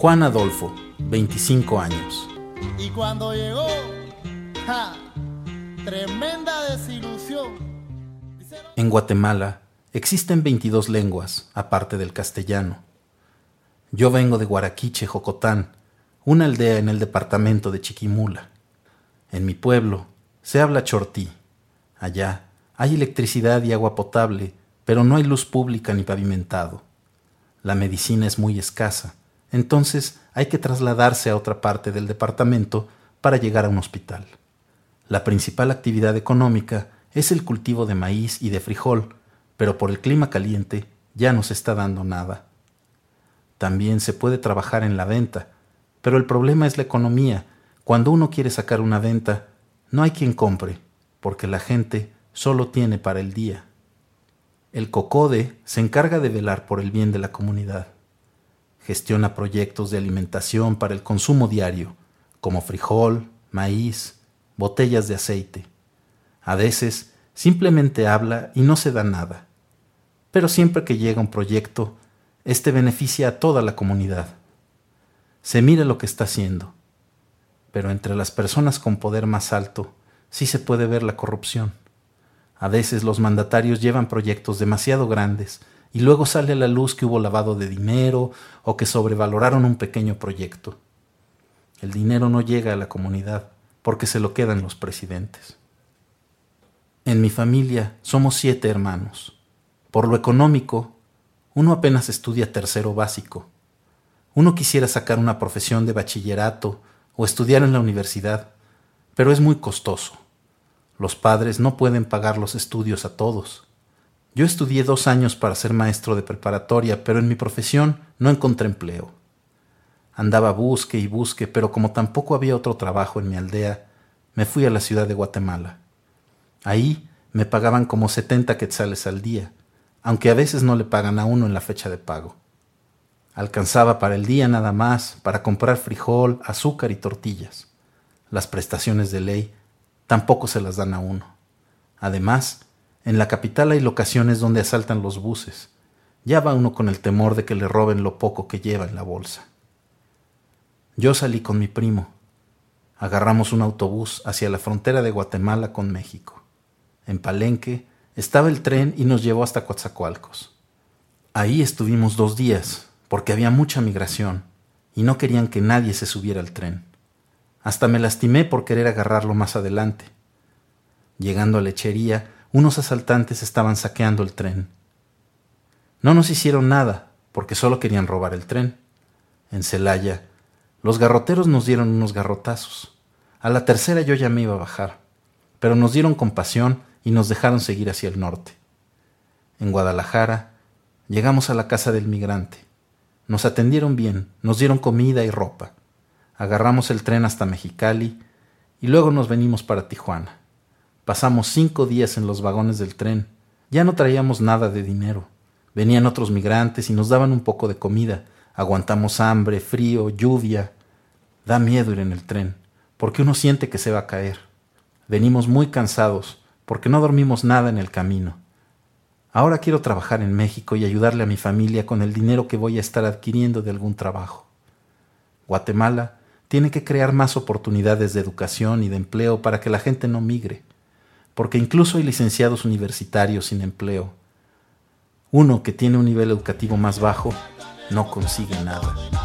Juan Adolfo, 25 años. Y cuando llegó, ¡ja! Tremenda desilusión. En Guatemala existen 22 lenguas, aparte del castellano. Yo vengo de Guaraquiche, Jocotán, una aldea en el departamento de Chiquimula. En mi pueblo se habla chortí. Allá hay electricidad y agua potable, pero no hay luz pública ni pavimentado. La medicina es muy escasa, entonces hay que trasladarse a otra parte del departamento para llegar a un hospital. La principal actividad económica es el cultivo de maíz y de frijol, pero por el clima caliente ya no se está dando nada. También se puede trabajar en la venta, pero el problema es la economía. Cuando uno quiere sacar una venta, no hay quien compre, porque la gente solo tiene para el día. El COCODE se encarga de velar por el bien de la comunidad. Gestiona proyectos de alimentación para el consumo diario, como frijol, maíz, botellas de aceite. A veces simplemente habla y no se da nada. Pero siempre que llega un proyecto, este beneficia a toda la comunidad. Se mira lo que está haciendo. Pero entre las personas con poder más alto sí se puede ver la corrupción. A veces los mandatarios llevan proyectos demasiado grandes y luego sale a la luz que hubo lavado de dinero o que sobrevaloraron un pequeño proyecto. El dinero no llega a la comunidad porque se lo quedan los presidentes. En mi familia somos siete hermanos. Por lo económico, uno apenas estudia tercero básico. Uno quisiera sacar una profesión de bachillerato o estudiar en la universidad, pero es muy costoso. Los padres no pueden pagar los estudios a todos. Yo estudié dos años para ser maestro de preparatoria, pero en mi profesión no encontré empleo. Andaba busque y busque, pero como tampoco había otro trabajo en mi aldea, me fui a la ciudad de Guatemala. Ahí me pagaban como setenta quetzales al día, aunque a veces no le pagan a uno en la fecha de pago. Alcanzaba para el día nada más, para comprar frijol, azúcar y tortillas. Las prestaciones de ley tampoco se las dan a uno. Además, en la capital hay locaciones donde asaltan los buses. Ya va uno con el temor de que le roben lo poco que lleva en la bolsa. Yo salí con mi primo. Agarramos un autobús hacia la frontera de Guatemala con México. En Palenque estaba el tren y nos llevó hasta Coatzacoalcos. Ahí estuvimos dos días, porque había mucha migración, y no querían que nadie se subiera al tren. Hasta me lastimé por querer agarrarlo más adelante. Llegando a lechería, unos asaltantes estaban saqueando el tren. No nos hicieron nada, porque solo querían robar el tren. En Celaya, los garroteros nos dieron unos garrotazos. A la tercera yo ya me iba a bajar, pero nos dieron compasión y nos dejaron seguir hacia el norte. En Guadalajara llegamos a la casa del migrante. Nos atendieron bien, nos dieron comida y ropa. Agarramos el tren hasta Mexicali y luego nos venimos para Tijuana. Pasamos cinco días en los vagones del tren. Ya no traíamos nada de dinero. Venían otros migrantes y nos daban un poco de comida. Aguantamos hambre, frío, lluvia. Da miedo ir en el tren, porque uno siente que se va a caer. Venimos muy cansados, porque no dormimos nada en el camino. Ahora quiero trabajar en México y ayudarle a mi familia con el dinero que voy a estar adquiriendo de algún trabajo. Guatemala tiene que crear más oportunidades de educación y de empleo para que la gente no migre, porque incluso hay licenciados universitarios sin empleo. Uno que tiene un nivel educativo más bajo no consigue nada.